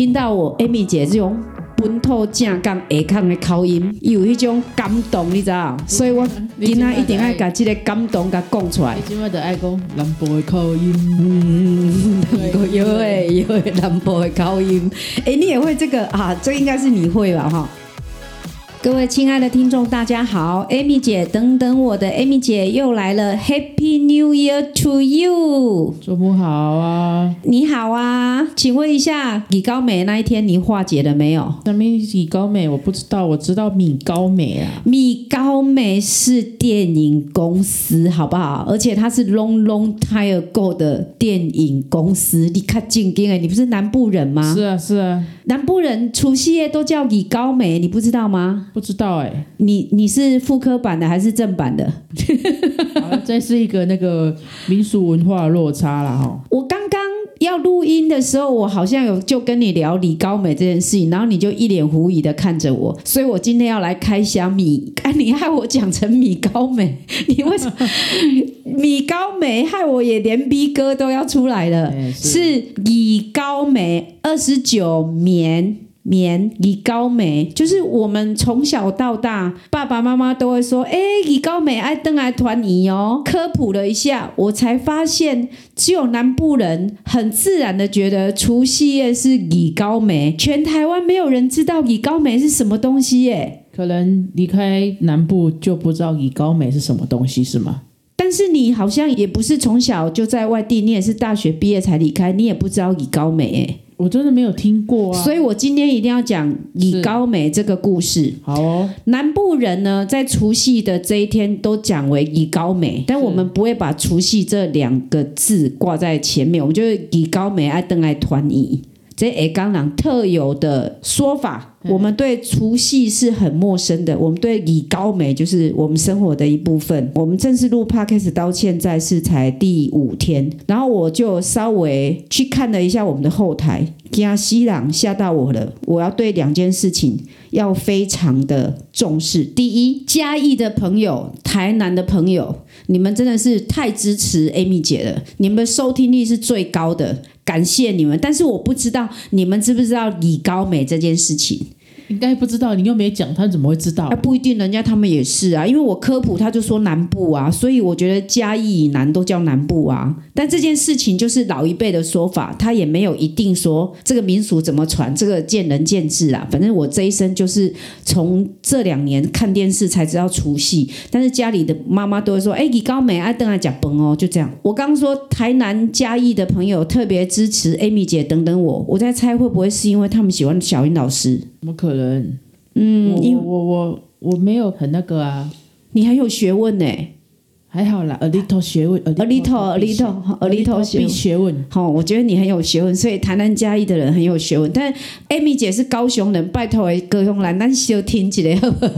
听到我 Amy 姐这种本土正港下腔的口音，有一种感动，你知道？所以我今仔一定要把这个感动给讲出来你。今麦就爱讲南部的口音，嗯，有诶有诶，南部的口音。哎、你也会这个啊？这应该是你会吧？哈。各位亲爱的听众，大家好，Amy 姐，等等我的 Amy 姐又来了，Happy New Year to you！周末好啊！你好啊，请问一下，李高美那一天你化解了没有？那米米高美我不知道，我知道米高美啊。米高美是电影公司，好不好？而且它是 long long time ago 的电影公司。你看正经哎，你不是南部人吗？是啊是啊，南部人除夕夜都叫李高梅，你不知道吗？不知道哎、你你是复刻版的还是正版的？好这是一个那个民俗文化的落差了哈。我刚刚要录音的时候，我好像有就跟你聊李高美这件事情，然后你就一脸狐疑的看着我，所以我今天要来开箱米，哎，你害我讲成米高美，你为什么米高美害我也连 B 哥都要出来了？哎是李高美二十九棉。棉李高美就是我们从小到大，爸爸妈妈都会说：“哎，李高美爱登来团仪哦。”科普了一下，我才发现，只有南部人很自然的觉得除夕夜是李高美，全台湾没有人知道李高美是什么东西耶。可能离开南部就不知道以高美是什么东西是吗？但是你好像也不是从小就在外地，你也是大学毕业才离开，你也不知道李高美哎。我真的没有听过啊。所以我今天一定要讲以高美这个故事。好哦，南部人呢，在除夕的这一天都讲为以高美，但我们不会把除夕这两个字挂在前面，我们就是以高美爱登爱团仪。这诶，刚朗特有的说法，我们对除夕是很陌生的。我们对李高美就是我们生活的一部分。我们正式录 podcast 到现在是才第五天，然后我就稍微去看了一下我们的后台，加西朗吓到我了。我要对两件事情要非常的重视。第一，嘉义的朋友、台南的朋友，你们真的是太支持 Amy 姐了，你们收听率是最高的，感谢你们。但是我不知道你们知不知道李高美这件事情。应该不知道，你又没讲，他怎么会知道，？不一定，人家他们也是啊，因为我科普他就说南部啊，所以我觉得嘉义以南都叫南部啊。但这件事情就是老一辈的说法，他也没有一定说这个民俗怎么传，这个见仁见智啊。反正我这一生就是从这两年看电视才知道除夕，但是家里的妈妈都会说，哎，李高美爱邓爱讲崩哦，就这样。我刚说台南嘉义的朋友特别支持 Amy 姐等等我，我在猜会不会是因为他们喜欢小云老师？怎么可能？嗯，我因为我我我我没有很那个啊，你很有学问呢、还好啦，a little 学问 A little, a little, a little 学必问学问。好、我觉得你很有学问，所以台南嘉义的人很有学问。但 Amy 姐是高雄人，拜托诶高雄人，咱小听一下好不好？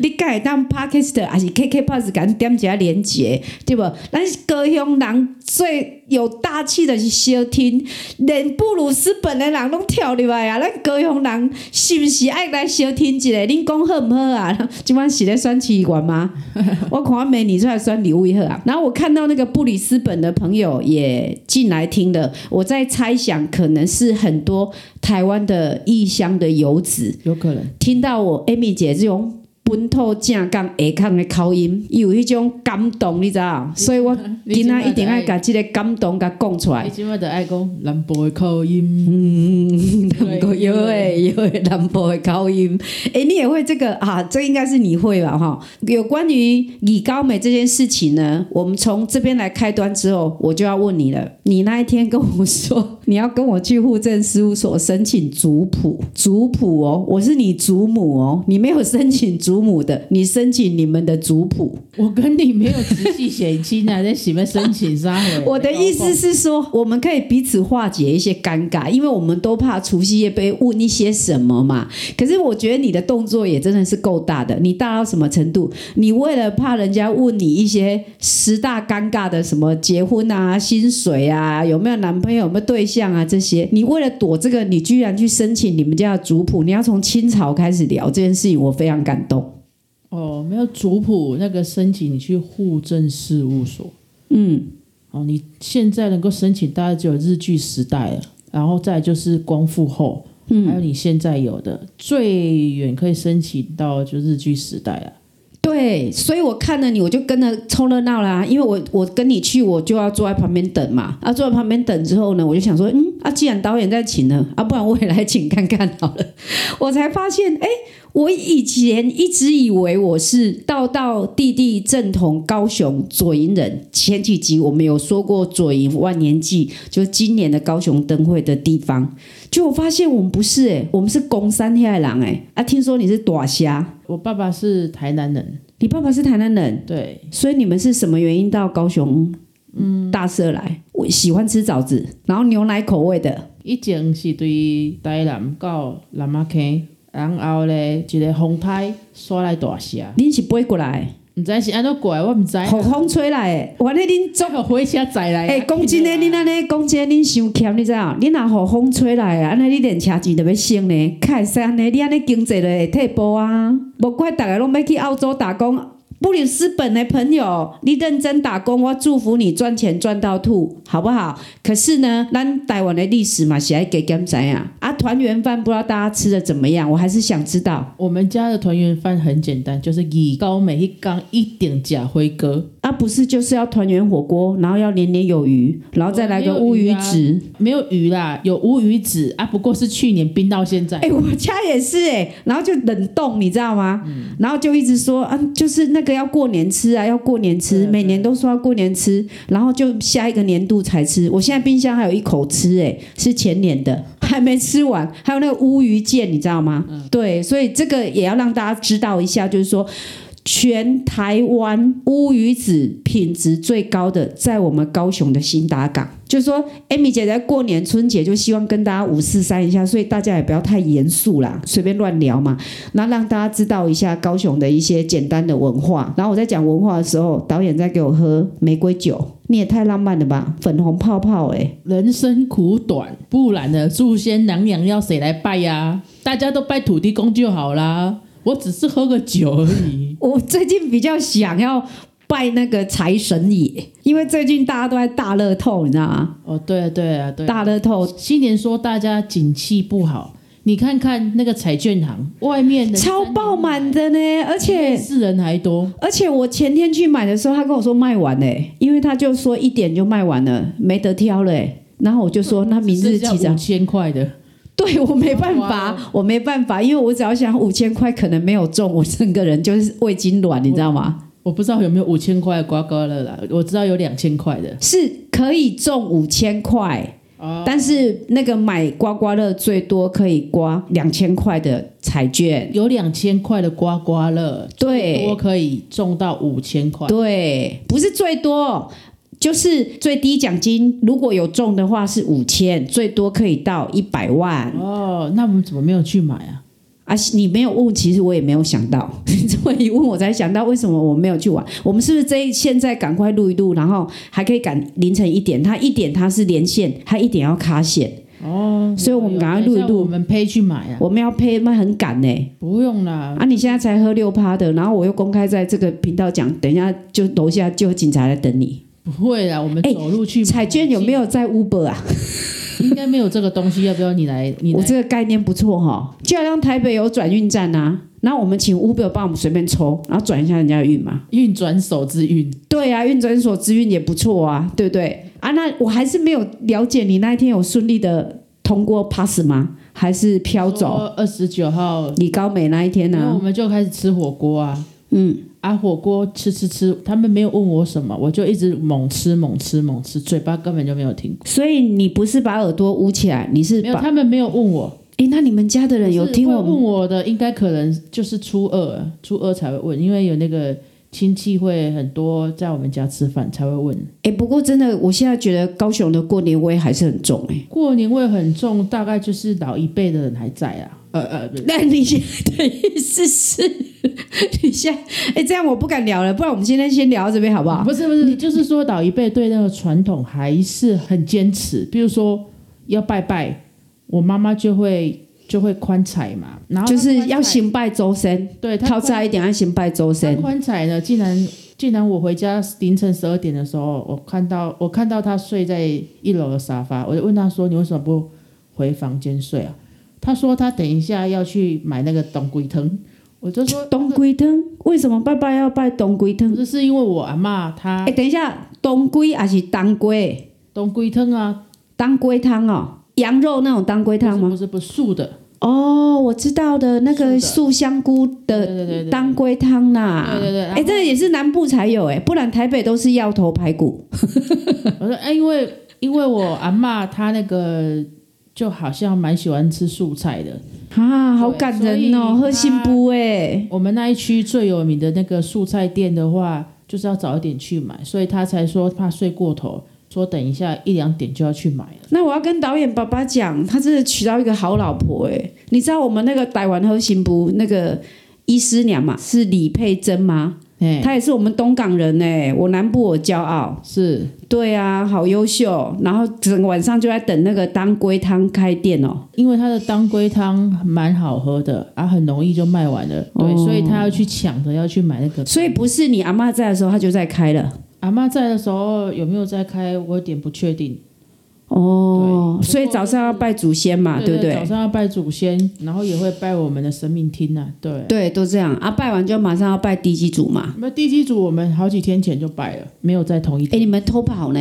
你敢会当 Podcast 还是 KK Pass 敢点一下连接，对不？咱高雄人最有大气的是小听，连布鲁斯本的人拢跳入来啊！咱高雄人是不是爱来小听一下？恁讲好唔好啊？今晚是咧选市议员吗？我看我美女出来选礼物一盒啊。然后我看到那个布里斯本的朋友也进来听了，我在猜想，可能是很多台湾的异乡的游子有可能，听到我 Amy 姐这种。本土正港下港的口音，有迄种感动，你知道？所以我今仔一定要把这个感动甲讲出来你。今麦就爱讲南部的口音，嗯，有诶有诶，南部的口音，诶，你也会这个啊？这应该是你会吧？哈，有关于李高美这件事情呢，我们从这边来开端之后，我就要问你了。你那一天跟我说你要跟我去户政事务所申请族谱，族谱哦，我是你祖母哦，你没有申请祖母的，你申请你们的族谱。我跟你没有直系血亲啊，在什么申请啥回？我的意思是说，我们可以彼此化解一些尴尬，因为我们都怕除夕夜被问一些什么嘛。可是我觉得你的动作也真的是够大的，你大到什么程度？你为了怕人家问你一些十大尴尬的什么结婚啊、薪水啊、有没有男朋友、有没有对象啊这些，你为了躲这个，你居然去申请你们家的族谱，你要从清朝开始聊这件事情，我非常感动。哦，没有族谱那个申请，你去户政事务所。嗯，哦，你现在能够申请，大概只有日据时代了，然后再就是光复后，嗯还有你现在有的，最远可以申请到就日据时代了。对，所以我看了你，我就跟着凑热闹啦。因为我我跟你去，我就要坐在旁边等嘛。啊，坐在旁边等之后呢，我就想说，嗯，啊，既然导演在请呢，啊，不然我也来请看看好了。我才发现，哎，我以前一直以为我是道道弟弟正统高雄左营人。前几集我们有说过左营万年祭，就是今年的高雄灯会的地方。就我发现我们不是哎，我们是公山黑狼哎。啊，听说你是大虾。我爸爸是台南人，你爸爸是台南人，对，所以你们是什么原因到高雄？嗯，大社来，我喜欢吃枣子，然后牛奶口味的。以前是对台南到南马坑，然后咧一个风台刷来大厦，恁是飞过来？毋知是安怎过来，我毋知。好风吹来诶，我咧恁做 个火车载来。诶，讲真诶，恁安尼讲真，恁伤欠，你知影？恁若互风吹来啊，安尼你连车钱都要省咧，较会使安尼，你安尼经济就会退步啊。无怪逐个拢要去澳洲打工。布里斯本的朋友，你认真打工，我祝福你赚钱赚到吐，好不好？可是呢，咱台湾的历史嘛，是爱给干仔啊。啊，团圆饭不知道大家吃的怎么样？我还是想知道。我们家的团圆饭很简单，就是以高每一缸一点假灰哥。啊，不是就是要团圆火锅，然后要年年有余，然后再来个乌鱼子。没有鱼啦，有乌鱼子啊，不过是去年冰到现在。哎，我家也是哎，然后就冷冻，你知道吗？然后就一直说啊，就是那个要过年吃啊，要过年吃，每年都说要过年吃，然后就下一个年度才吃。我现在冰箱还有一口吃，哎，是前年的，还没吃完。还有那个乌鱼腱，你知道吗？对，所以这个也要让大家知道一下，就是说。全台湾乌鱼子品质最高的，在我们高雄的新达港。就是说，Amy 姐在过年春节就希望跟大家五四三一下，所以大家也不要太严肃啦，随便乱聊嘛。那让大家知道一下高雄的一些简单的文化。然后我在讲文化的时候，导演在给我喝玫瑰酒，你也太浪漫了吧，粉红泡泡哎。人生苦短，不然的祖先娘娘要谁来拜呀？大家都拜土地公就好啦。我只是喝个酒而已。我最近比较想要拜那个财神爷，因为最近大家都在大乐透，你知道吗？哦，对啊，对啊，对。大乐透新年说大家景气不好，你看看那个彩券行外面的超爆满的呢，而且是人还多。而且我前天去买的时候，他跟我说卖完嘞，因为他就说一点就卖完了，没得挑嘞。然后我就说 那明日几张？五千块的。对我没办法，我没办法，因为我只要想五千块可能没有中，我整个人就是胃痉挛，你知道吗？我不知道有没有五千块刮刮乐啦，我知道有两千块的，是可以中五千块，但是那个买刮刮乐最多可以刮两千块的彩券，有两千块的刮刮乐，对，多可以中到五千块，对，不是最多。就是最低奖金，如果有中的话是五千，最多可以到一百万。哦，那我们怎么没有去买啊？啊，你没有问，其实我也没有想到。你 这么一问，我才想到为什么我没有去玩。我们是不是这现在赶快录一录，然后还可以赶凌晨一点？他一点他是连线，他一点要卡线。哦，所以我们赶快录一录。我们配去买啊？我们要配，那很赶呢。不用啦。啊，你现在才喝六趴的，然后我又公开在这个频道讲，等一下就楼下就有警察来等你。不会啦，我们走路去。彩娟有没有在 Uber 啊？应该没有这个东西，要不要你来？你我这个概念不错哈，就好像台北有转运站啊，然后我们请 Uber 帮我们随便抽，然后转一下人家的运嘛。运转手之运。对啊，运转手之运也不错啊，对不对？啊，那我还是没有了解你那一天有顺利的通过 pass 吗？还是飘走？二十九号李高美那一天呢？我们就开始吃火锅啊。嗯。啊，火锅吃吃吃，他们没有问我什么，我就一直猛吃猛吃猛吃，嘴巴根本就没有停过。所以你不是把耳朵捂起来，你是没有，他们没有问我。诶，那你们家的人有听我问我的？应该可能就是初二，初二才会问，因为有那个亲戚会很多在我们家吃饭才会问。诶，不过真的，我现在觉得高雄的过年味还是很重。诶，过年味很重，大概就是老一辈的人还在啊。呃呃，那你现在的意思是，你现在哎，这样我不敢聊了，不然我们今天先聊到这边好不好？不是不是，就是说老一辈对那个传统还是很坚持，比如说要拜拜，我妈妈就会就会宽彩嘛，然后就是要行拜周身，对，靠差一点要行拜周身。宽彩呢，竟然竟然我回家凌晨十二点的时候，我看到我看到他睡在一楼的沙发，我就问他说：“你为什么不回房间睡啊？”他说他等一下要去买那个冬龟汤，我就说冬龟汤为什么爸爸要拜冬龟汤？这是因为我阿嬷她哎，等一下，冬龟还是当归？冬龟汤啊，当归汤哦，羊肉那种当归汤吗？不是不是素的，哦，我知道的那个素素香菇的当归汤啦。对对对，然哎，后这个也是南部才有哎，不然台北都是药头排骨。我说哎，因为因为我阿嬷她那个就好像蛮喜欢吃素菜的，啊，好感人哦，喝杏布哎。我们那一区最有名的那个素菜店的话，就是要早一点去买，所以他才说怕睡过头，说等一下一两点就要去买了。那我要跟导演爸爸讲，他真的娶到一个好老婆哎。你知道我们那个台湾喝新不那个医师娘嘛，是李佩珍吗？哎，她也是我们东港人哎，我南部我骄傲。是对啊，好优秀。然后整个晚上就在等那个当归汤开店哦。因为他的当归汤蛮好喝的，啊，很容易就卖完了，对，哦所以他要去抢着要去买那个。所以不是你阿妈在的时候，他就在开了。阿妈在的时候有没有在开，我有点不确定。哦，所以早上要拜祖先嘛，对不对早对？上要拜祖先，然后也会拜我们的神明厅呐、对。对，都这样啊。拜完就马上要拜地基主嘛。那地基主我们好几天前就拜了，没有在同一哎，天。你们偷跑呢？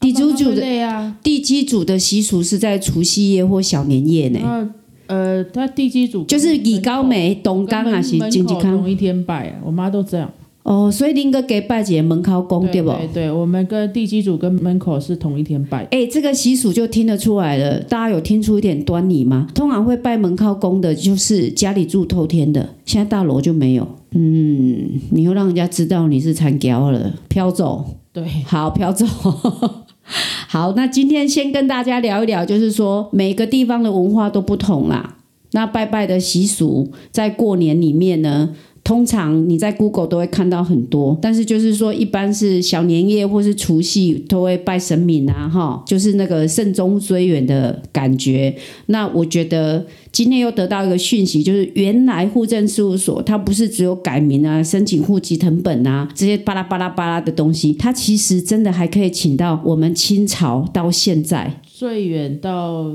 地基主的对啊，地基主的习俗是在除夕夜或小年夜呢，呃，他地基主就是以高梅、东刚港啊，是门经济康同一天拜啊，我妈都这样。哦。所以林哥给拜姐门口公对不？对对，我们跟地基主跟门口是同一天拜。哎，这个习俗就听得出来了，大家有听出一点端倪吗？通常会拜门靠公的，就是家里住透天的，现在大楼就没有。嗯，你又让人家知道你是残雕了，飘走。对，好，飘走。好，那今天先跟大家聊一聊，就是说每个地方的文化都不同啦。那拜拜的习俗在过年里面呢，通常你在 Google 都会看到很多，但是就是说，一般是小年夜或是除夕都会拜神明啊，哈，就是那个慎终追远的感觉。那我觉得今天又得到一个讯息，就是原来户政事务所它不是只有改名啊、申请户籍成本啊这些巴拉巴拉巴拉的东西，它其实真的还可以请到我们清朝到现在，最远到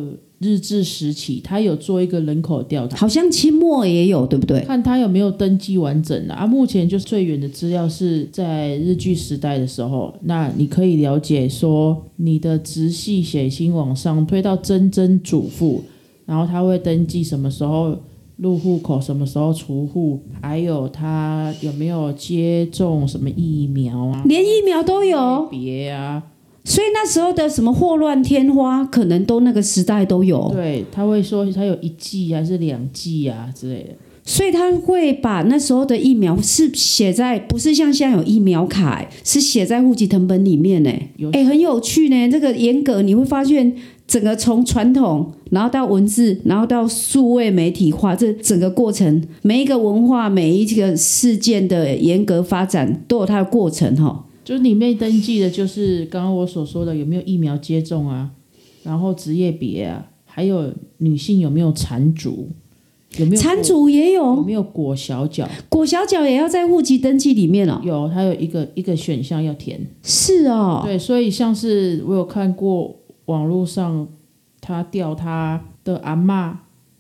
日治时期，他有做一个人口调查，好像清末也有，对不对？看他有没有登记完整啊。啊目前就是最远的资料是在日据时代的时候，那你可以了解说你的直系血亲往上推到曾曾祖父，然后他会登记什么时候入户口，什么时候除户，还有他有没有接种什么疫苗啊，连疫苗都有，别啊，所以那时候的什么祸乱天花，可能都那个时代都有。对，他会说他有一剂还是两剂啊之类的。所以他会把那时候的疫苗是写在，不是像现在有疫苗卡、欸是写在户籍成本里面呢、欸。有哎、很有趣呢、这个严格你会发现，整个从传统，然后到文字，然后到数位媒体化，这整个过程，每一个文化，每一个事件的严格发展，都有它的过程哈。就是里面登记的，就是刚刚我所说的有没有疫苗接种啊，然后职业别啊，还有女性有没有缠足，有没有缠足也有有，没有裹小脚？裹小脚也要在户籍登记里面哦。有，它有一个一个选项要填。是哦，对，所以像是我有看过网络上他调他的阿嬷，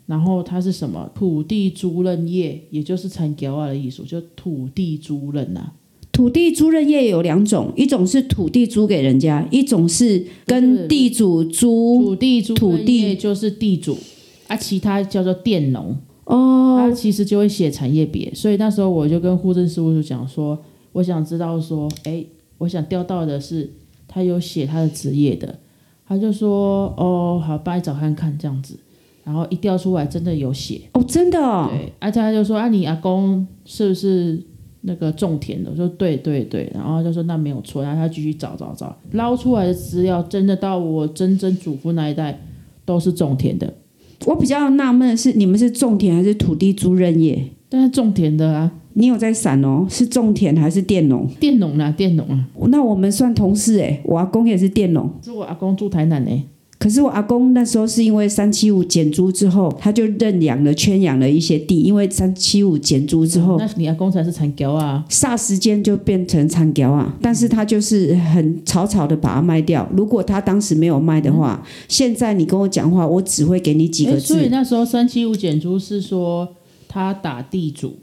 然后它是什么土地租赁业，也就是产条啊的艺术，就土地租赁啊。土地租赁业有两种，一种是土地租给人家，一种是跟地主租。土地租土地就是地主啊，其他叫做佃农。哦，他其实就会写产业别，所以那时候我就跟户政事务所讲说，我想知道说，哎，我想调到的是他有写他的职业的，他就说，哦，好，帮你找看看这样子，然后一调出来真的有写，哦，真的哦，对，而且他就说，啊，你阿公是不是那个种田的？我说对对对，然后他就说那没有错，然后他继续找找找，捞出来的资料真的到我曾曾祖父那一代都是种田的，我比较纳闷的是，你们是种田还是土地租任业？但是种田的啊，你有在闪哦？是种田还是佃农？佃农啊，佃农啊。那我们算同事诶，我阿公也是佃农，是我阿公住台南呢、可是我阿公那时候是因为三七五减租之后，他就认养了、圈养了一些地，因为三七五减租之后，那你阿公才是残胶啊。霎时间就变成残胶啊！但是他就是很草草的把它卖掉。如果他当时没有卖的话，现在你跟我讲话，我只会给你几个字所以。那时候三七五减租是说他打地主，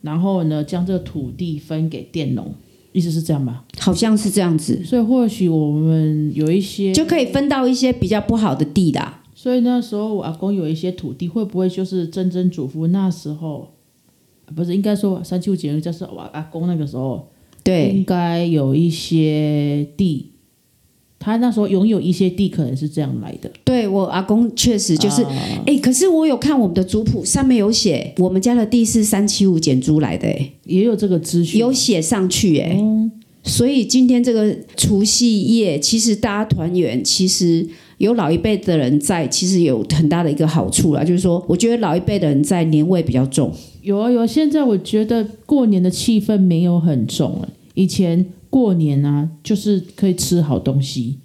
然后呢将这个土地分给佃农，意思是这样吧？好像是这样子，所以或许我们有一些，就可以分到一些比较不好的地啦。所以那时候我阿公有一些土地，会不会就是曾曾祖父那时候？啊不是，应该说三七五减租就是我阿公那个时候，对应该有一些地，他那时候拥有一些地，可能是这样来的。对，我阿公确实就是，啊哎、可是我有看我们的族谱，上面有写我们家的地是三七五减租来的、哎，也有这个资讯，有写上去、哎、哦所以今天这个除夕夜，其实大家团圆，其实有老一辈的人在，其实有很大的一个好处啦，就是说，我觉得老一辈的人在年味比较重。有啊有啊，现在我觉得过年的气氛没有很重了。以前过年啊，就是可以吃好东西，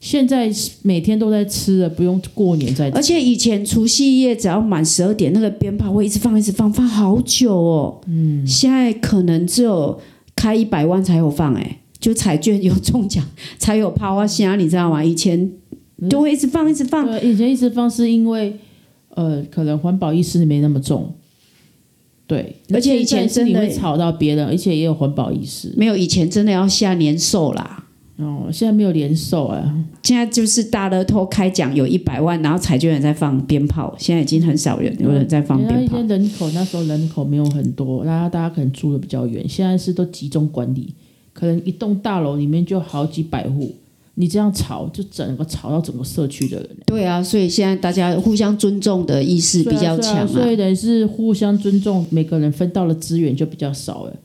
现在每天都在吃了，不用过年再吃。而且以前除夕夜只要满十二点，那个鞭炮会一直放，一直放，放好久哦。嗯，现在可能只有开一百万才有放、哎，就彩券有中奖才有抛啊虾，你知道吗？以前都会一直放，一直放。对，以前一直放是因为呃，可能环保意识没那么重。对，而且以前真的会吵到别人，而且也有环保意识。没有以前真的要下年兽啦。哦，现在没有年兽啊。现在就是大乐透开奖有一百万，然后彩券人在放鞭炮，现在已经很少人有人在放鞭炮因为。人口那时候人口没有很多，大家大家可能住的比较远，现在是都集中管理，可能一栋大楼里面就好几百户，你这样吵就整个吵到整个社区的人。对啊，所以现在大家互相尊重的意识比较强所以等于是互相尊重，每个人分到的资源就比较少了。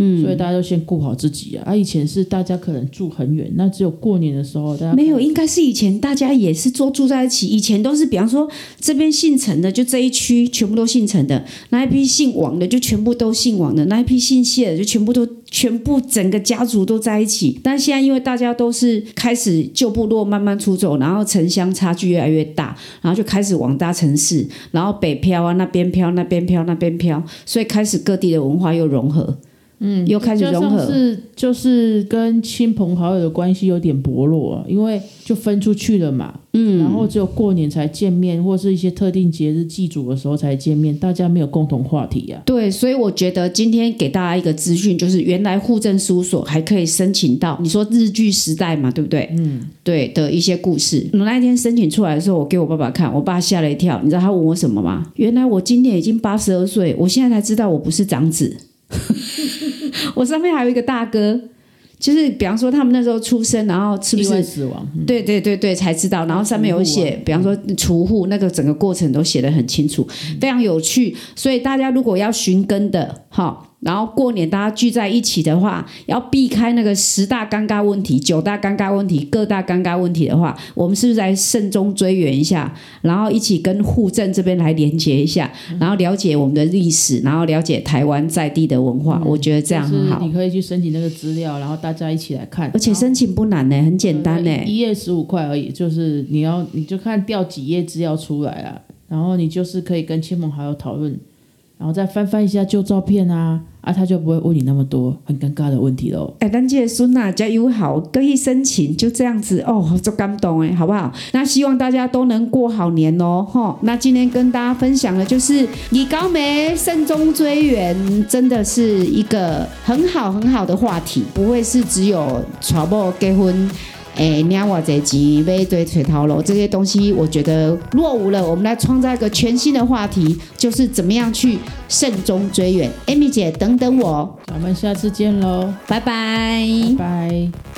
嗯，所以大家都先顾好自己啊。啊，以前是大家可能住很远，那只有过年的时候大家没有，应该是以前大家也是都住在一起。以前都是，比方说这边姓陈的，就这一区全部都姓陈的；那一批姓王的，就全部都姓王的；那一批姓谢的，就全部都全部整个家族都在一起。但现在因为大家都是开始旧部落慢慢出走，然后城乡差距越来越大，然后就开始往大城市，然后北漂啊，那边漂，那边漂，那边漂，所以开始各地的文化又融合。嗯，又开始融合，是就是跟亲朋好友的关系有点薄弱啊，因为就分出去了嘛。嗯，然后只有过年才见面，或是一些特定节日祭祖的时候才见面，大家没有共同话题啊。对，所以我觉得今天给大家一个资讯，就是原来户政事务所还可以申请到，你说日剧时代嘛，对不对？嗯，对的一些故事。我那一天申请出来的时候，我给我爸爸看，我爸吓了一跳。你知道他问我什么吗？原来我今年已经八十二岁，我现在才知道我不是长子，我上面还有一个大哥。就是比方说他们那时候出生，然后是不是死亡？嗯对对对对，才知道。然后上面有写，啊比方说除户那个整个过程都写得很清楚，非常有趣。所以大家如果要寻根的，哈，然后过年大家聚在一起的话，要避开那个十大尴尬问题、九大尴尬问题、各大尴尬问题的话，我们是不是来慎终追远一下，然后一起跟户政这边来连接一下，然后了解我们的历史，然后了解台湾在地的文化，我觉得这样很好。你可以去申请那个资料，然后大家一起来看。而且申请不难呢、很简单呢、一页十五块而已，就是你要你就看调几页资料出来啊，然后你就是可以跟亲朋好友讨论，然后再翻翻一下旧照片啊，啊，他就不会问你那么多很尴尬的问题喽。哎，咱这个孙啊，加友好，可以申请，就这样子哦，就感动哎，好不好？那希望大家都能过好年哦，哈。那今天跟大家分享的就是以高梅慎终追远，真的是一个很好很好的话题，不会是只有传播结婚。哎，领我这集买一堆水桃楼这些东西，我觉得落伍了。我们来创造一个全新的话题，就是怎么样去慎终追远。Amy 姐，等等我，那我们下次见喽，拜拜拜拜。